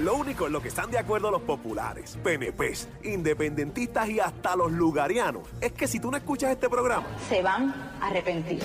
Lo único en lo que están de acuerdo los populares, PNPs, independentistas y hasta los lugarianos es que si tú no escuchas este programa, se van a arrepentir.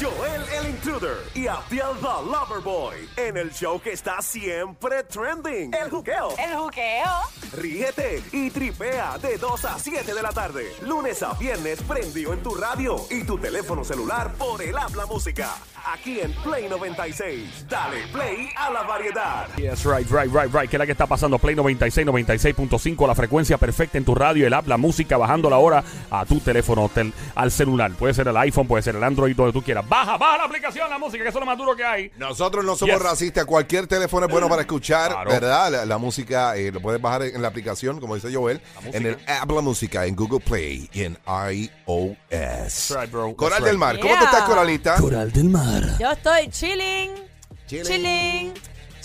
Joel el Intruder y Abdiel the Loverboy en el show que está siempre trending, El Juqueo. El juqueo. Ríete y tripea de 2 a 7 de la tarde, lunes a viernes prendido en tu radio y tu teléfono celular por el habla música. Aquí en Play 96. Dale play a la variedad. Yes, right, right, right, right. ¿Qué es la que está pasando? Play 96, 96.5, la frecuencia perfecta en tu radio, el app, la música, bajando la hora a tu teléfono, tel- al celular. Puede ser el iPhone, puede ser el Android, donde tú quieras. Baja, baja la aplicación, la música, que eso es lo más duro que hay. Nosotros no somos Yes. racistas. Cualquier teléfono es bueno para escuchar, Claro. ¿verdad? La, la música eh, lo puedes bajar en la aplicación, como dice Joel, en el app La Música, en Google Play y en iOS. right, bro. Coral del right. Mar, ¿cómo te estás, Coralita? Coral del Mar. Yo estoy chilling. Chilling. Chilling.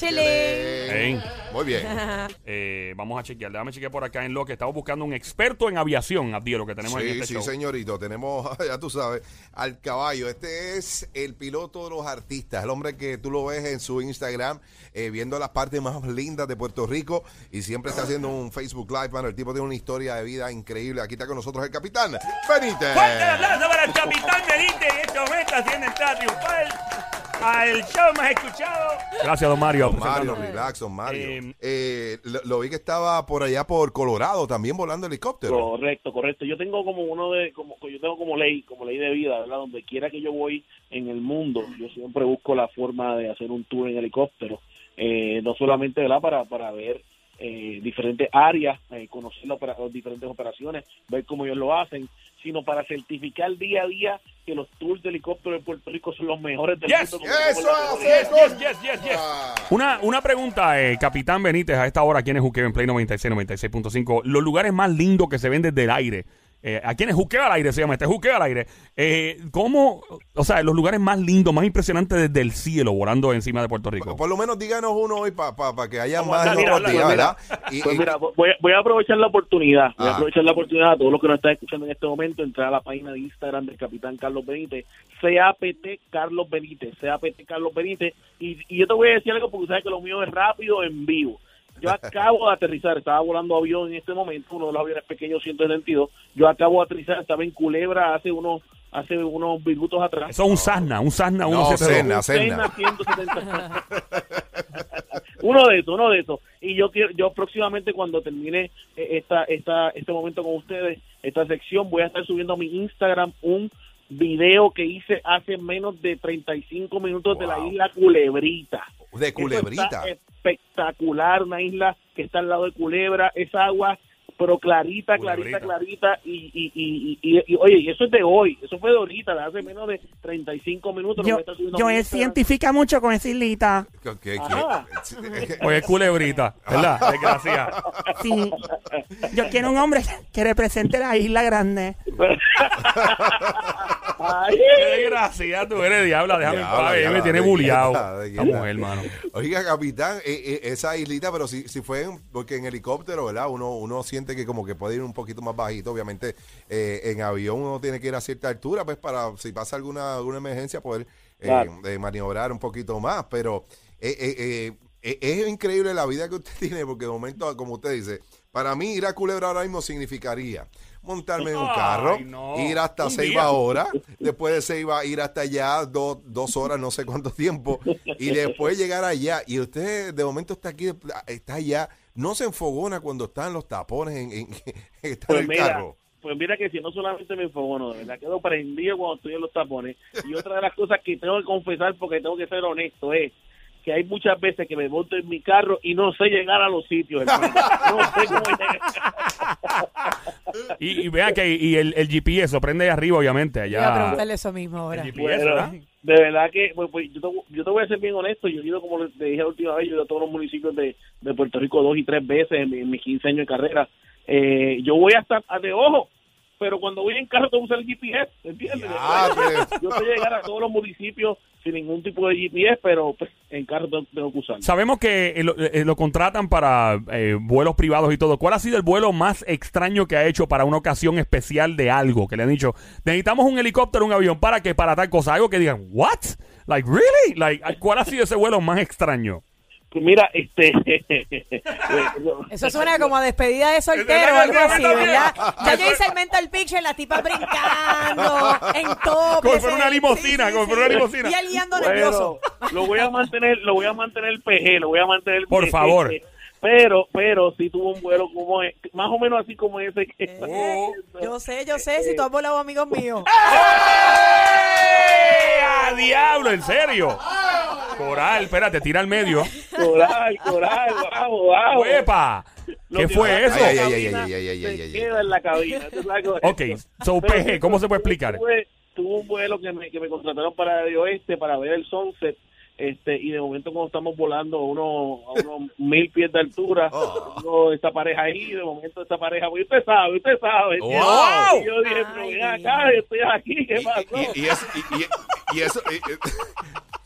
Chilling. Ey. Muy bien. Eh, vamos a chequear. Déjame chequear por acá en lo que estamos buscando un experto en aviación, Abdiel, lo que tenemos en Sí, este sí, show. señorito. Tenemos, ya tú sabes, al caballo. Este es el piloto de los artistas, el hombre que tú lo ves en su Instagram, eh, viendo las partes más lindas de Puerto Rico y siempre está haciendo un Facebook Live. Mano, el tipo tiene una historia de vida increíble. Aquí está con nosotros el capitán, Benítez. Fuerte el aplauso para el capitán Benítez en este momento haciendo triunfal al show más escuchado. Gracias, don Mario. Don Mario, relax, don Mario. Eh, Eh, lo, lo vi que estaba por allá por Colorado también volando helicóptero. Correcto, correcto. Yo tengo como uno de, como yo tengo como ley, como ley de vida, ¿verdad? Donde quiera que yo voy en el mundo, yo siempre busco la forma de hacer un tour en helicóptero, eh, no solamente, ¿verdad? Para para ver eh, diferentes áreas, eh, conocer las opera- diferentes operaciones, ver cómo ellos lo hacen, sino para certificar día a día que los tours de helicóptero de Puerto Rico son los mejores del Yes, mundo. ¡Eso Como es! Yes, yes, yes, yes. Ah. Una, una pregunta, eh, Capitán Benítez, a esta hora aquí en el Juqueo en Play 96, 96.5. Los lugares más lindos que se ven desde el aire. Eh, aquí en el Juqueo al aire se llama este Juqueo al aire. Eh, ¿Cómo, o sea, los lugares más lindos, más impresionantes desde el cielo, volando encima de Puerto Rico? Por lo menos díganos uno hoy para que haya Vamos, más en otros mira, días, mira. ¿verdad? Y- Pues y- mira, voy, voy a aprovechar la oportunidad, voy Ah. a aprovechar la oportunidad a todos los que nos están escuchando en este momento, entrar a la página de Instagram del Capitán Carlos Benítez, CAPT Carlos Benítez, CAPT Carlos Benítez, y, y yo te voy a decir algo porque sabes que lo mío es rápido en vivo. Yo acabo de aterrizar, estaba volando avión en este momento, uno de los aviones pequeños 172, yo acabo de aterrizar, estaba en Culebra hace unos hace unos minutos atrás. Eso es un Cessna, un Cessna No, 172. Cessna. Cessna 170. uno de esos, uno de esos. Y yo quiero, yo próximamente cuando termine eh, esta, esta, este momento con ustedes, esta sección, voy a estar subiendo a mi Instagram un video que hice hace menos de 35 minutos de la isla Culebrita. de culebrita. está espectacular, una isla que está al lado de Culebra, es agua, pero clarita, clarita, Culebrita. clarita, y, y, y, y, y- y, oye, y eso es de hoy, eso fue de ahorita, de hace menos de 35 minutos. Yo, yo él cientifica mucho con esa islita. Oye, culebrita, ¿verdad? Desgracia. Sí. Yo quiero un hombre que represente la isla grande. Ay, Qué desgracia, tú eres diabla, déjame en paz, me tiene Esta quieta. mujer, hermano. Oiga, capitán, eh, eh, esa islita, pero si, si fue en- porque en helicóptero, ¿verdad? Uno, uno siente que como que puede ir un poquito más bajito. Obviamente, eh, en avión uno tiene que ir a cierta altura, pues para si pasa alguna, alguna emergencia poder eh, Claro. eh, maniobrar un poquito más. Pero eh, eh, eh, eh, es increíble la vida que usted tiene, porque de momento, como usted dice, para mí ir a Culebra ahora mismo significaría montarme en un Ay, carro, no. ir hasta Un Ceiba día. horas, después de Ceiba ir hasta allá dos, dos horas, no sé cuánto tiempo, y después llegar allá, y usted de momento está aquí, está allá, no se enfogona cuando están los tapones en, en, está pues en el mira, carro. pues mira que si no solamente me enfogono, de verdad quedo prendido cuando estoy en los tapones. Y otra de las cosas que tengo que confesar, porque tengo que ser honesto, es que hay muchas veces que me monto en mi carro y no sé llegar a los sitios, hermano. No sé cómo llegar. Y, y vea que y el, el GPS lo prende ahí arriba, obviamente, Voy a allá. preguntarle eso mismo ahora. El GPS, Bueno, ¿verdad? de verdad que pues, pues, yo, te, yo te voy a ser bien honesto. Yo he ido, como te dije la última vez, yo he ido a todos los municipios de, de Puerto Rico dos y tres veces en, mi- en mis 15 años de carrera. Eh, yo voy hasta de ojo, pero cuando voy en carro tengo que usar el GPS, ¿entiendes? Ya, pues. Yo sé llegar a todos los municipios sin ningún tipo de GPS, pero pues, en carro tengo, tengo que usar. Sabemos que eh, lo, eh, lo contratan para eh, vuelos privados y todo. ¿Cuál ha sido el vuelo más extraño que ha hecho para una ocasión especial de algo? Que le han dicho, necesitamos un helicóptero, un avión, ¿para qué? Para tal cosa. Algo que digan, ¿what? Like, ¿really? Like, ¿cuál ha sido ese vuelo más extraño? Mira, este. Eso suena como a despedida de soltero o algo así, ¿verdad? Ya yo hice el mental picture, las tipas brincando, en top. Fuera una limusina, como si fuera una limusina. Y él guiando nervioso. Lo voy a mantener, lo voy a mantener PG, lo voy a mantener Por PG. favor. Pero, pero sí tuvo un vuelo como es, más o menos así como ese que Eh, Yo sé, yo sé, si tú has volado amigos míos. ¡Eh! ¡A diablo! ¿En serio? Coral, espérate, tira al medio. Coral, coral, vamos, vamos. ¡Uepa! Lo ¿Qué fue eso? Ay, ay, queda en la cabina. ¿tú sabes cómo es Ok, so PG, ¿cómo se puede explicar? Tuve, tuve un vuelo que me, que me contrataron para el oeste para ver el sunset. Este, y de momento cuando estamos volando a unos, a unos mil pies de altura, Oh. tengo esta pareja ahí, de momento esta pareja, pues usted sabe, usted sabe. Wow. Y yo dije, pero acá, yo estoy aquí, ¿qué pasó? Y, y, y eso, y, y- y eso y- y-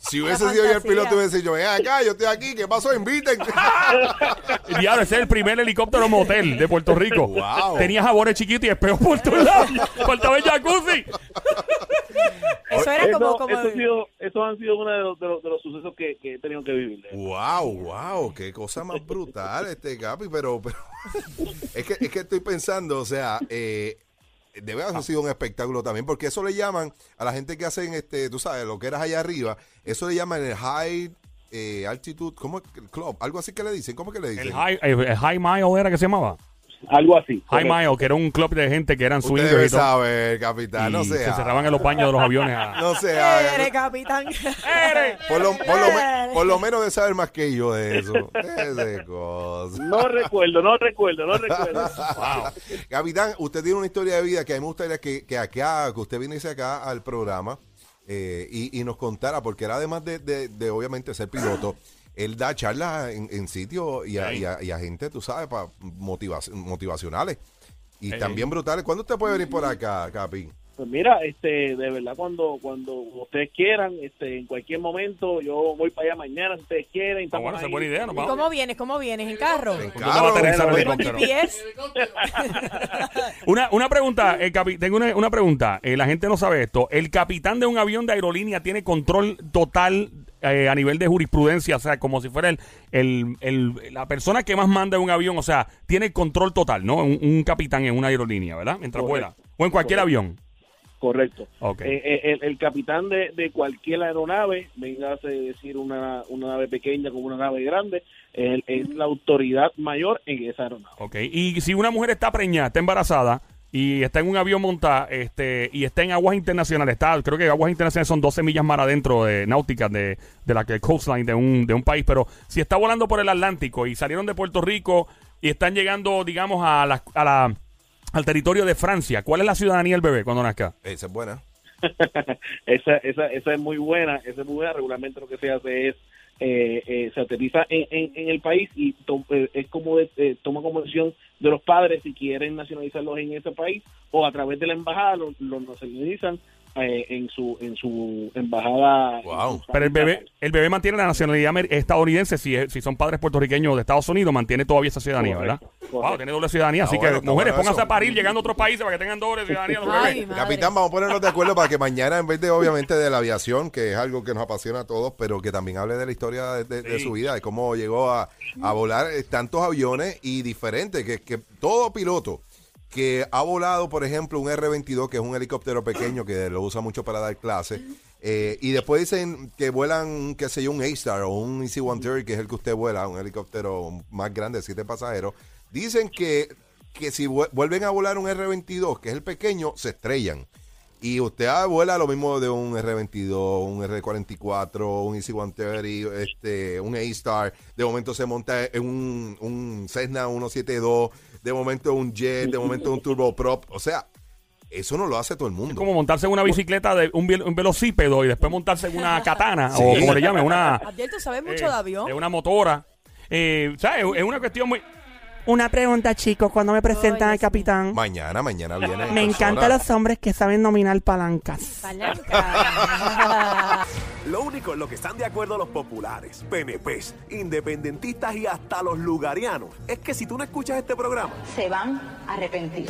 si hubiese sido yo el piloto, hubiese dicho, ven acá, yo estoy aquí, ¿qué pasó? Inviten. Diablo, ese es el primer helicóptero motel de Puerto Rico. Wow. Tenía jabones chiquitos y espejos por todos lados. Faltaba el jacuzzi. Eso era como, Eso, como eso, ha sido, eso han sido uno de los, de los, de los sucesos que, que he tenido que vivir. Wow, wow, qué cosa más brutal este Capi, pero, pero es que es que estoy pensando, o sea, eh, debe haber sido un espectáculo también, porque eso le llaman a la gente que hacen este, tú sabes, lo que eras allá arriba, eso le llaman el high eh, altitude, ¿cómo es que- club? Algo así que le dicen, ¿cómo es que le dicen? El high, el high Mile era que se llamaba. Algo así. High. Mile, que era un club de gente que eran Usted swingers debe y todo. saber, capitán, no y se cerraban en los baños de los aviones. a- No sé, Eres capitán. por lo, por, lo, me- por lo menos de saber más que yo de eso. Ese cosa. No recuerdo, no recuerdo, no recuerdo. Capitán, usted tiene una historia de vida que a mí me gustaría que, que acá, que usted viniese acá al programa eh, y, y nos contara, porque él además de, de- de, obviamente ser piloto, él da charlas en, en sitios y a, y a- y a gente, tú sabes, para motivacionales. Y Ey. también brutales. ¿Cuándo usted puede venir por acá, Capi? Pues mira, este, de verdad cuando cuando ustedes quieran, este, en cualquier momento, yo voy para allá mañana si ustedes quieren. Ah, estamos bueno, esa es ahí. buena idea. Nos ¿Y vamos. cómo vienes? ¿Cómo vienes? ¿En carro? En ¿Dónde va a aterrizar el Bueno, ¿Con helicóptero? GPS? Una, una pregunta, el capi- tengo una, una pregunta. Eh, la gente no sabe esto. ¿El capitán de un avión de aerolínea tiene control total eh, a nivel de jurisprudencia? O sea, como si fuera el, el- el- la persona que más manda en un avión. O sea, tiene control total, ¿no? Un, un capitán en una aerolínea, ¿verdad? Mientras Correcto. vuela. O en cualquier Correcto. avión. Correcto. Ok. Eh, eh, el, el capitán de, de cualquier aeronave, venga a decir una, una nave pequeña como una nave grande, él es la autoridad mayor en esa aeronave. Ok. Y si una mujer está preñada, está embarazada y está en un avión montada este, y está en aguas internacionales, está, creo que aguas internacionales son 12 millas mar adentro de náuticas de, de la que coastline de un, de un país, pero si está volando por el Atlántico y salieron de Puerto Rico y están llegando, digamos, a la, a la, al territorio de Francia, ¿cuál es la ciudadanía del bebé cuando nazca? Esa es buena. esa, esa, esa es muy buena, esa es muy buena. Regularmente lo que se hace es eh, eh, se aterriza en, en, el país y to- eh, es como eh, toma como decisión de los padres si quieren nacionalizarlos en ese país o a través de la embajada los los nacionalizan eh, en su en su embajada. Wow. en su Pero el bebé, el bebé mantiene la nacionalidad estadounidense si, es- si son padres puertorriqueños de Estados Unidos, mantiene todavía esa ciudadanía, Correcto, ¿verdad? correcto. Wow, tiene doble ciudadanía, así Está bueno, que mujeres, bueno pónganse a parir llegando a otros países para que tengan doble ciudadanía Ay. Capitán, vamos a ponernos de acuerdo para que mañana, en vez de obviamente de la aviación, que es algo que nos apasiona a todos, pero que también hable de la historia de, de- de Sí. su vida, de cómo llegó a, a volar eh, tantos aviones y diferentes, que, que todo piloto que ha volado, por ejemplo, un R-22, que es un helicóptero pequeño que lo usa mucho para dar clases, eh, y después dicen que vuelan, qué sé yo, un A-Star o un EC-130, que es el que usted vuela, un helicóptero más grande de siete pasajeros, dicen que, que si vu- vuelven a volar un R-22, que es el pequeño, se estrellan. Y usted ah, vuela lo mismo de un R22, un R44, un EC-130, este, un A-Star. De momento se monta en un, un Cessna 172, de momento un jet, de momento un turboprop. O sea, eso no lo hace todo el mundo. Es como montarse en una bicicleta de un, vel- un velocípedo y después montarse en una katana o como le llamen, una, Abdiel, ¿tú sabes mucho eh, de avión? es una motora. Eh, ¿sabes? Es una cuestión muy... Una pregunta, chicos, cuando me presentan Ay, al Dios capitán. Mañana, mañana viene. en Me encantan los hombres que saben dominar palancas. Palanca. Lo único en lo que están de acuerdo los populares, PNPs, independentistas y hasta los lugarianos es que si tú no escuchas este programa, Se van a arrepentir.